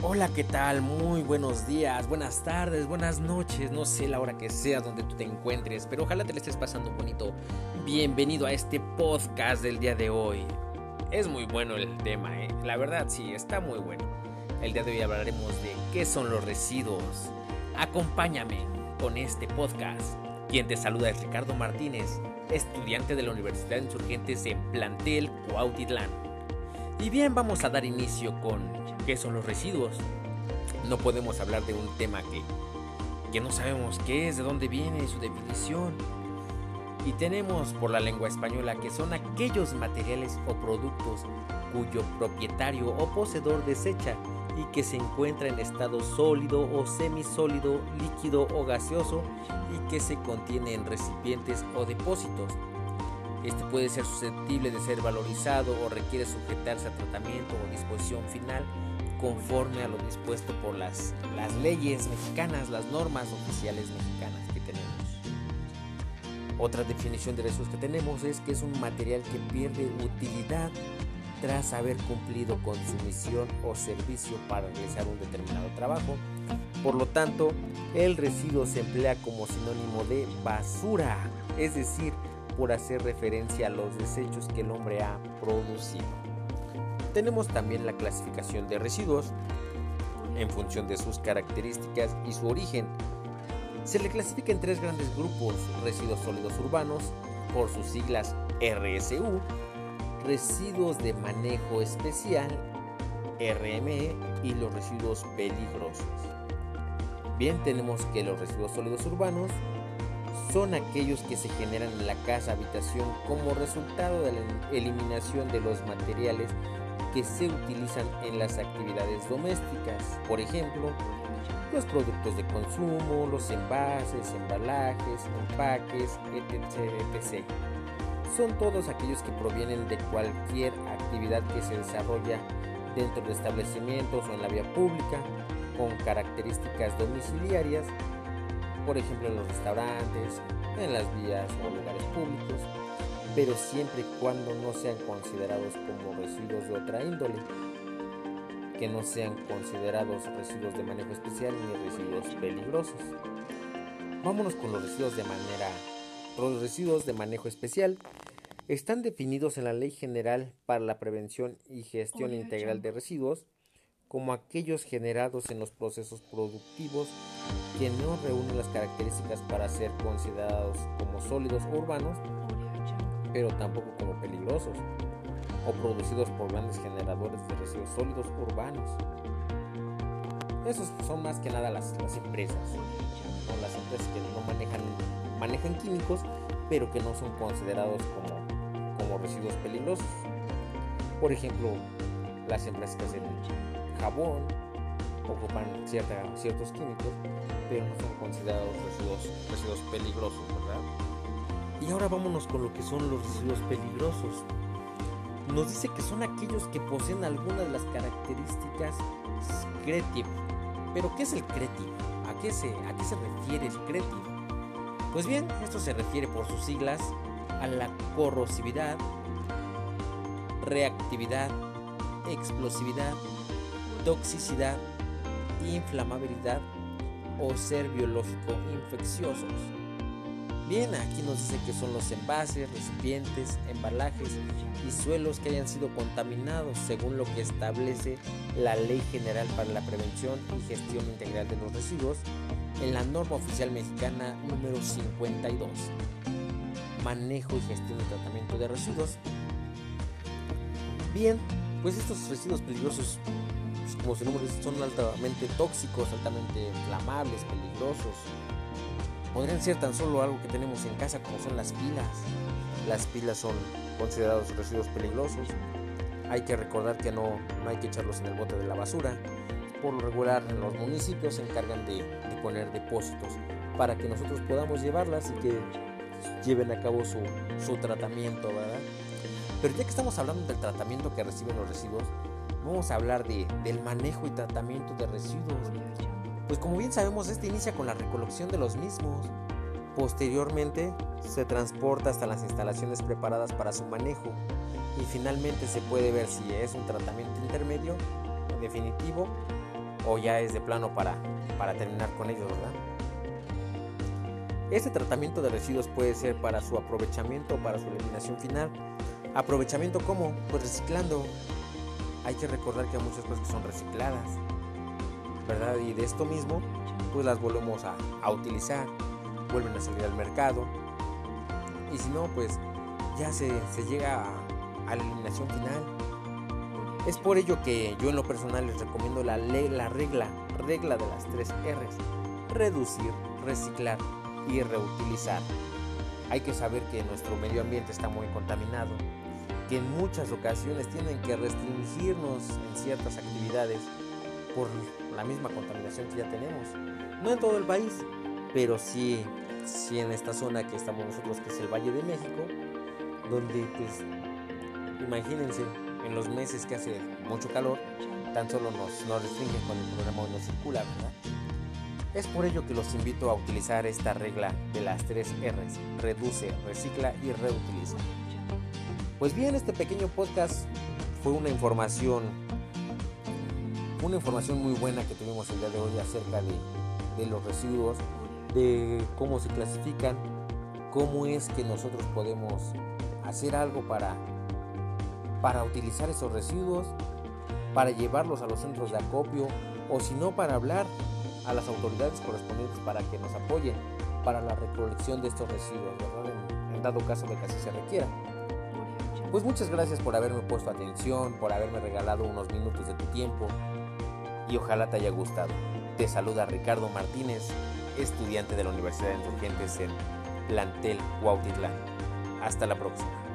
Hola, ¿qué tal? Muy buenos días, buenas tardes, buenas noches, no sé la hora que sea donde tú te encuentres, pero ojalá te le estés pasando bonito. Bienvenido a este podcast del día de hoy. Es muy bueno el tema, ¿eh? La verdad sí, está muy bueno. El día de hoy hablaremos de qué son los residuos. Acompáñame con este podcast. Quien te saluda es Ricardo Martínez, estudiante de la Universidad de Insurgentes en Plantel Cuautitlán. Y bien, vamos a dar inicio con qué son los residuos. No podemos hablar de un tema que, que no sabemos qué es, de dónde viene, su definición. Y tenemos por la lengua española que son aquellos materiales o productos cuyo propietario o poseedor desecha y que se encuentra en estado sólido o semisólido, líquido o gaseoso y que se contiene en recipientes o depósitos. Este puede ser susceptible de ser valorizado o requiere sujetarse a tratamiento o disposición final conforme a lo dispuesto por las, leyes mexicanas, las normas oficiales mexicanas que tenemos. Otra definición de residuos que tenemos es que es un material que pierde utilidad tras haber cumplido con su misión o servicio para realizar un determinado trabajo. Por lo tanto, el residuo se emplea como sinónimo de basura, es decir, por hacer referencia a los desechos que el hombre ha producido. Tenemos también la clasificación de residuos en función de sus características y su origen. Se le clasifica en tres grandes grupos, residuos sólidos urbanos, por sus siglas RSU, residuos de manejo especial, RME, y los residuos peligrosos. Bien, tenemos que los residuos sólidos urbanos son aquellos que se generan en la casa habitación como resultado de la eliminación de los materiales que se utilizan en las actividades domésticas. Por ejemplo, los productos de consumo, los envases, embalajes, empaques, etc. etc son todos aquellos que provienen de cualquier actividad que se desarrolla dentro de establecimientos o en la vía pública con características domiciliarias, por ejemplo en los restaurantes, en las vías o lugares públicos, pero siempre y cuando no sean considerados como residuos de otra índole, que no sean considerados residuos de manejo especial ni residuos peligrosos. Vámonos con los residuos de manera los residuos de manejo especial. Están definidos en la Ley General para la Prevención y Gestión Integral de Residuos como aquellos generados en los procesos productivos que no reúnen las características para ser considerados como sólidos urbanos, pero tampoco como peligrosos, o producidos por grandes generadores de residuos sólidos urbanos. Esos son más que nada las, empresas, las empresas que no manejan manejan químicos, pero que no son considerados como, como residuos peligrosos. Por ejemplo, las empresas que hacen jabón ocupan ciertos químicos, pero no son considerados residuos, residuos peligrosos, ¿verdad? Y ahora vámonos con lo que son los residuos peligrosos. Nos dice que son aquellos que poseen algunas de las características creative. Pero ¿qué es el creative? ¿A qué se, a qué se refiere el creative? Pues bien, esto se refiere por sus siglas a la corrosividad, reactividad, explosividad, toxicidad, inflamabilidad o ser biológico infecciosos. Bien, aquí nos dice que son los envases, recipientes, embalajes y suelos que hayan sido contaminados según lo que establece la Ley General para la Prevención y Gestión Integral de los Residuos en la norma oficial mexicana número 52. Manejo y gestión y tratamiento de residuos. Bien, pues estos residuos peligrosos, como su nombre dice, son altamente tóxicos, altamente inflamables, peligrosos. Podrían ser tan solo algo que tenemos en casa como son las pilas. Las pilas son considerados residuos peligrosos. Hay que recordar que no, no hay que echarlos en el bote de la basura por lo regular los municipios se encargan de, poner depósitos para que nosotros podamos llevarlas y que lleven a cabo su, tratamiento, ¿verdad? Pero ya que estamos hablando del tratamiento que reciben los residuos, vamos a hablar de, del manejo y tratamiento de residuos. Pues como bien sabemos, este inicia con la recolección de los mismos. Posteriormente se transporta hasta las instalaciones preparadas para su manejo y finalmente se puede ver si es un tratamiento intermedio, definitivo o ya es de plano para, para terminar con ellos, ¿verdad? Este tratamiento de residuos puede ser para su aprovechamiento o para su eliminación final. ¿Aprovechamiento cómo? Pues reciclando. Hay que recordar que hay muchas cosas que son recicladas, ¿verdad? Y de esto mismo, pues las volvemos a, utilizar, vuelven a salir al mercado. Y si no, pues ya se, llega a, a la eliminación final. Es por ello que yo en lo personal les recomiendo la, la regla, regla de las tres R's. Reducir, reciclar y reutilizar. Hay que saber que nuestro medio ambiente está muy contaminado, que en muchas ocasiones tienen que restringirnos en ciertas actividades por la misma contaminación que ya tenemos. No en todo el país, pero sí, sí en esta zona que estamos nosotros, que es el Valle de México, donde pues imagínense, en los meses que hace mucho calor, tan solo nos, nos restringen con el programa no circula, ¿verdad? Es por ello que los invito a utilizar esta regla de las tres R's, reduce, recicla y reutiliza. Pues bien, este pequeño podcast fue una información, una información muy buena que tuvimos el día de hoy acerca de, los residuos, de cómo se clasifican, cómo es que nosotros podemos hacer algo para, para utilizar esos residuos, para llevarlos a los centros de acopio o si no para hablar a las autoridades correspondientes para que nos apoyen para la recolección de estos residuos, ¿verdad? En, en dado caso de que así se requiera. Pues muchas gracias por haberme puesto atención, por haberme regalado unos minutos de tu tiempo y ojalá te haya gustado. Te saluda Ricardo Martínez, estudiante de la Universidad de Insurgentes en Plantel Cuautitlán. Hasta la próxima.